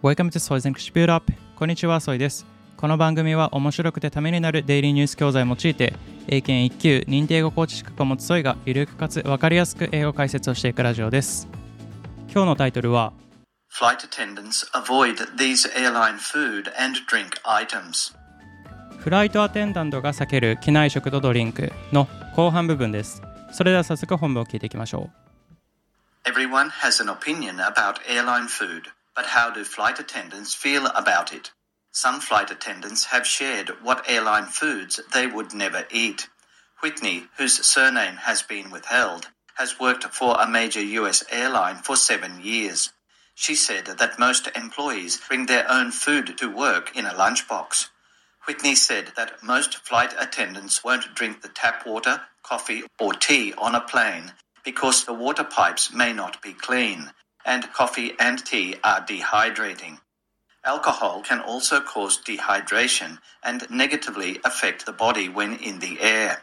Welcome to Soy's English Build Up こんにちは、ソイです。この番組は面白くてためになるデイリーニュース教材を用いて、英検1級認定英語コーチ資格を持つソイがゆるくかつわかりやすく英語解説をしていくラジオです。今日のタイトルは Flight attendants avoid these airline food and drink items. フライトアテンダントが避ける機内食とドリンクの後半部分です。それでは早速本文を聞いていきましょ Everyone has an opinion about airline food, but how do flight attendants feel about it? Some flight attendants have shared what airline foods they would never eat. Whitney, whose surname has been withheld, has worked for a major US airline for seven years. She said that most employees bring their own food to work in a lunchbox. Whitney said that most flight attendants won't drink the tap water, coffee, or tea on a plane because the water pipes may not be clean, and coffee and tea are dehydrating. Alcohol can also cause dehydration and negatively affect the body when in the air.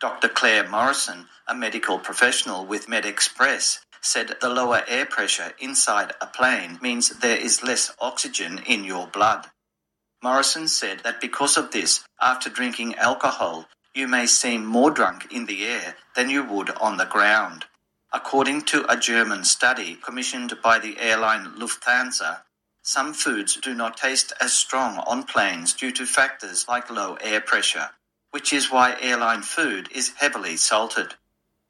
Dr. Claire Morrison, a medical professional with MedExpress, said the lower air pressure inside a plane means there is less oxygen in your blood. Morrison said that because of this, after drinking alcohol, you may seem more drunk in the air than you would on the ground. According to a German study commissioned by the airline Lufthansa, some foods do not taste as strong on planes due to factors like low air pressure, which is why airline food is heavily salted.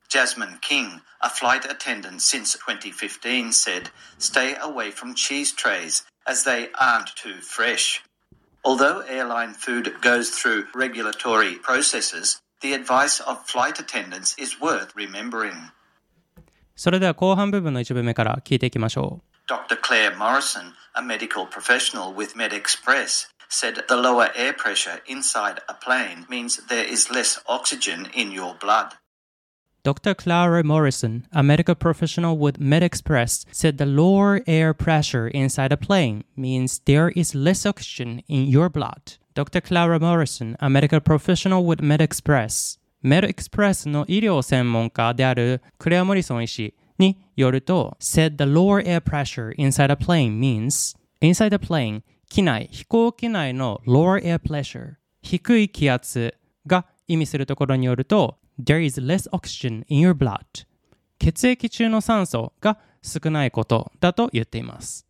Jasmine King, a flight attendant since 2015, said, Stay away from cheese trays as they aren't too fresh. Although airline food goes through regulatory processes, the advice of flight attendants is worth remembering. う。それでは後半部分の一部目から聞いていきましょう。 Dr. Claire Morrison, a medical professional with MedExpress, said the lower air pressure inside a plane means there is less oxygen in your blood. Dr. Clara Morrison, a medical professional with MedExpress, said the lower air pressure inside a plane means there is less oxygen in your blood. Dr. Clara Morrison, a medical professional with MedExpress, MedExpress の医療専門家であるクレア・モリソン医師によると、said the lower air pressure inside a plane means inside a plane 機内、飛行機内の lower air pressure 低い気圧が意味するところによると There is less oxygen in your blood 血液中の酸素が少ないことだと言っています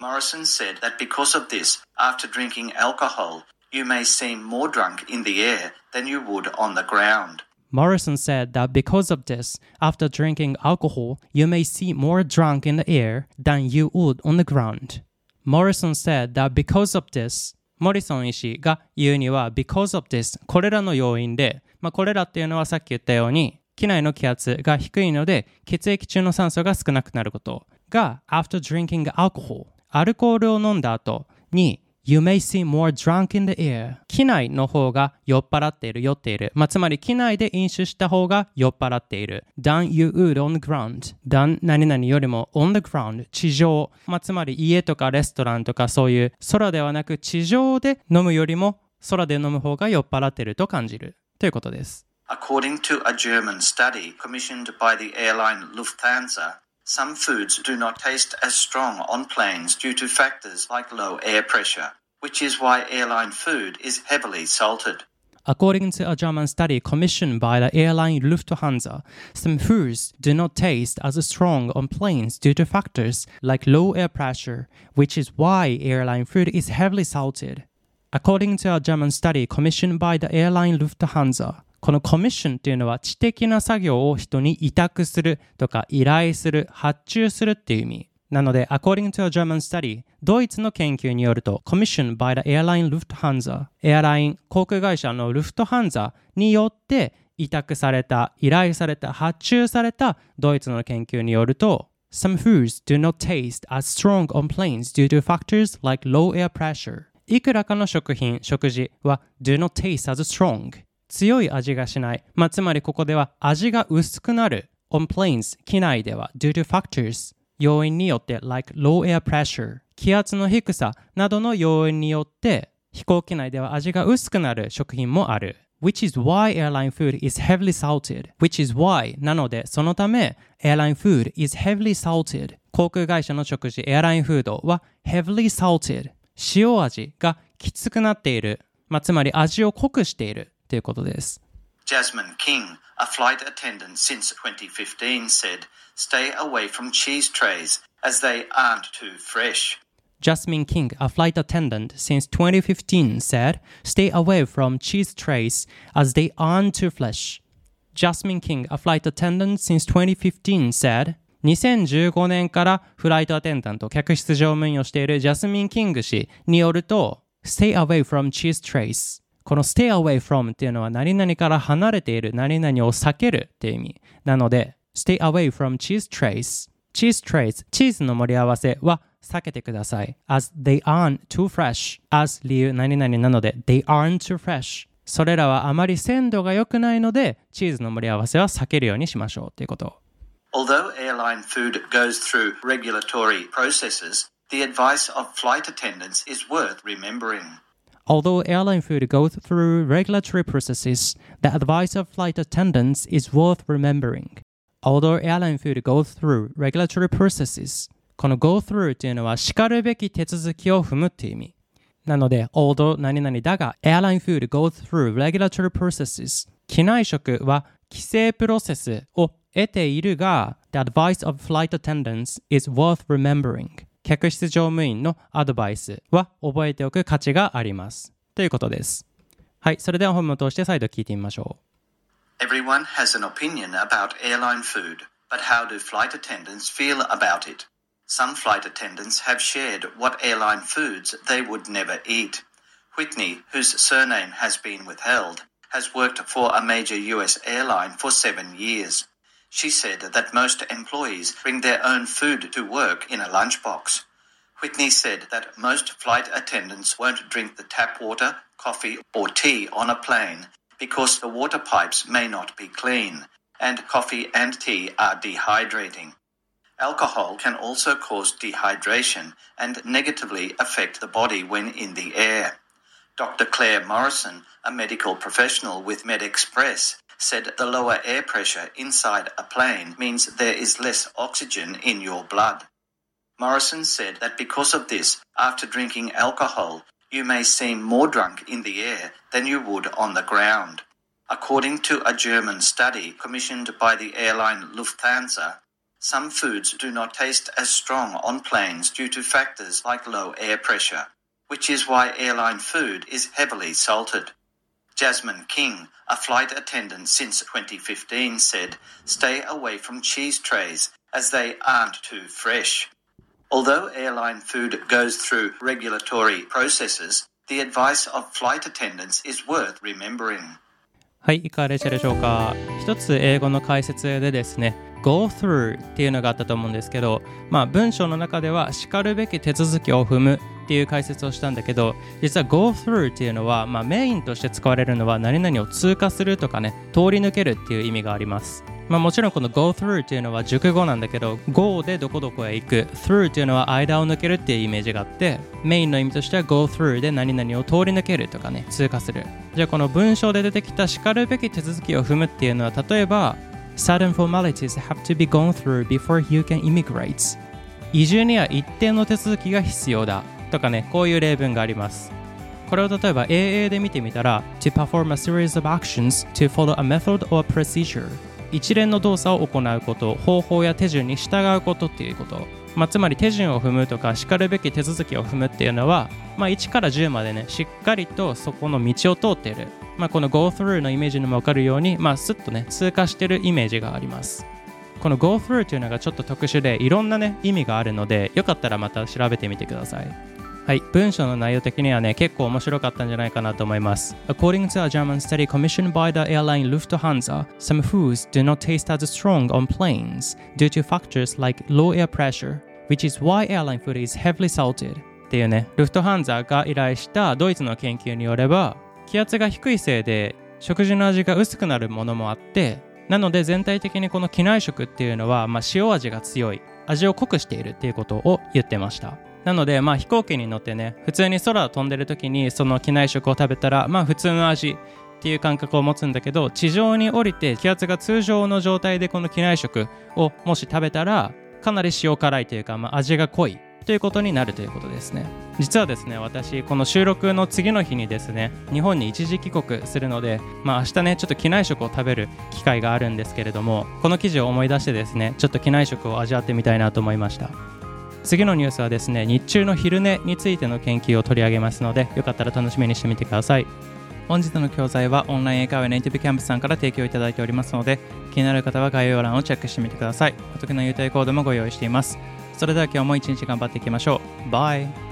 Morrison said that because of this, after drinking alcohol, you may seem more drunk in the air than you would on the ground. Morrison said that because of this, after drinking alcohol, you may see more drunk in the air than you would on the ground. Morrison said that because of this, モリソン医師が言うには because of this これらの要因で、まあ、これらっていうのはさっき言ったように機内の気圧が低いので血液中の酸素が少なくなることが after drinking alcohol アルコールを飲んだ後に You may see more drunk in the air. 機内の方が酔っ払っている、酔っている。まあ、つまり機内で飲酒した方が酔っ払っている。than you would on the ground. than 何々よりも on the ground. 地上。まあ、つまり家とかレストランとかそういう空ではなく地上で飲むよりも空で飲む方が酔っ払っていると感じる。ということです。According to a German study commissioned by the airline Lufthansa, some foods do not taste as strong on planes due to factors like low air pressure, which is why airline food is heavily salted. According to a German study commissioned by the airline Lufthansa, some foods do not taste as strong on planes due to factors like low air pressure, which is why airline food is heavily salted. According to a German study commissioned by the airline Lufthansa, このコミッションっていうのは知的な作業を人に委託するとか依頼する、発注するっていう意味。なので、according to a German study、ドイツの研究によると、commissioned by the airline Lufthansa、エアライン航空会社のルフトハンザによって委託された、依頼された、発注されたドイツの研究によると、Some foods do not taste as strong on planes due to factors like low air pressure. いくらかの食品、食事は do not taste as strong. 強い味がしない。まあ、つまりここでは味が薄くなる。on planes 機内では due to factors 要因によって like low air pressure 気圧の低さなどの要因によって飛行機内では味が薄くなる食品もある。which is why airline food is heavily salted. which is why なのでそのため airline food is heavily salted. 航空会社の食事、エアラインフードは heavily salted 塩味がきつくなっている。まあ、つまり味を濃くしているということです。Jasmine King, a flight attendant since 2015, said, Stay away from cheese trays as they aren't too fresh. Jasmine King, a flight attendant since 2015, said, Stay away from cheese trays as they aren't too fresh. Jasmine King, a flight attendant since 2015, said, 2015年からフライトアテンダント、客室乗務員をしているジャスミン・キング氏によると、Stay away from cheese trays この stay away from っていうのは何々から離れている、何々を避けるっていう意味。なので、stay away from cheese trays。cheese trays、チーズの盛り合わせは避けてください。as they aren't too fresh。as 理由何々なので、they aren't too fresh。それらはあまり鮮度が良くないので、チーズの盛り合わせは避けるようにしましょうということ。Although airline food goes through regulatory processes, the advice of flight attendants is worth remembering. Although airline food goes through regulatory processes, the advice of flight attendants is worth remembering. Although airline food goes through regulatory processes この go through というのは叱るべき手続きを踏むっていう意味。なので、although 何々だが、airline food goes through regulatory processes 機内食は規制プロセスを得ているが、the advice of flight attendants is worth remembering. 客室乗務員のアドバイスは覚えておく価値があります。ということです。はい、それでは本文を通して再度聞いてみましょう。Everyone has an opinion about airline food, but how do flight attendants feel about it? Some flight attendants have shared what airline foods they would never eat. Whitney, whose surname has been withheld, has worked for a major US airline for seven years. She said that most employees bring their own food to work in a lunchbox. Whitney said that most flight attendants won't drink the tap water, coffee, or tea on a plane because the water pipes may not be clean, and coffee and tea are dehydrating. Alcohol can also cause dehydration and negatively affect the body when in the air. Dr. Claire Morrison, a medical professional with MedExpress, said the lower air pressure inside a plane means there is less oxygen in your blood. Morrison said that because of this, after drinking alcohol, you may seem more drunk in the air than you would on the ground. According to a German study commissioned by the airline Lufthansa, some foods do not taste as strong on planes due to factors like low air pressure, which is why airline food is heavily salted. Jasmine King, a flight attendant since 2015, said, Stay away from cheese trays as they aren't too fresh. Although airline food goes through regulatory processes, the advice of flight attendants is worth remembering. はい、いかがでしたでしょうか一つ英語の解説でですね、go through っていうのがあったと思うんですけど、まあ文章の中ではしかるべき手続きを踏むっていう解説をしたんだけど実は go through っていうのは、まあ、メインとして使われるのは何々を通過するとかね通り抜けるっていう意味があります。まあ、もちろんこの go through っていうのは熟語なんだけど go でどこどこへ行く through っていうのは間を抜けるっていうイメージがあってメインの意味としては go through で何々を通り抜けるとかね通過する。じゃあこの文章で出てきたしかるべき手続きを踏むっていうのは例えば certain formalities have to be gone through before you can immigrate. 移住には一定の手続きが必要だ。とかね、こういう例文があります。これを例えば AA で見てみたら、to perform a series of actions to follow a method or procedure 一連の動作を行うこと、方法や手順に従うことっていうこと。まあ、つまり手順を踏むとか、しかるべき手続きを踏むっていうのは、まあ、1から10までね、しっかりとそこの道を通っている。まあ、この go through のイメージにもわかるように、まあ、スッとね、通過してるイメージがあります。この go through というのがちょっと特殊で、いろんなね、意味があるので、よかったらまた調べてみてください。はい、文章の内容的にはね、結構面白かったんじゃないかなと思います。According to a German study commissioned by the airline Lufthansa, some foods do not taste as strong on planes due to factors like low air pressure, which is why airline food is heavily salted. っていうね、ルフトハンザが依頼したドイツの研究によれば、気圧が低いせいで食事の味が薄くなるものもあって、なので全体的にこの機内食っていうのは、まあ、塩味が強い、味を濃くしているっていうことを言ってました。なので、まあ、飛行機に乗ってね普通に空を飛んでる時にその機内食を食べたらまあ普通の味っていう感覚を持つんだけど地上に降りて気圧が通常の状態でこの機内食をもし食べたらかなり塩辛いというか、まあ、味が濃いということになるということですね。実はですね私この収録の次の日にですね日本に一時帰国するのでまあ明日ねちょっと機内食を食べる機会があるんですけれどもこの記事を思い出してですねちょっと機内食を味わってみたいなと思いました。次のニュースはですね日中の昼寝についての研究を取り上げますのでよかったら楽しみにしてみてください。本日の教材はオンライン英会話ネイティブキャンプさんから提供いただいておりますので気になる方は概要欄をチェックしてみてください。お得な優待コードもご用意しています。それでは今日も一日頑張っていきましょう。バイ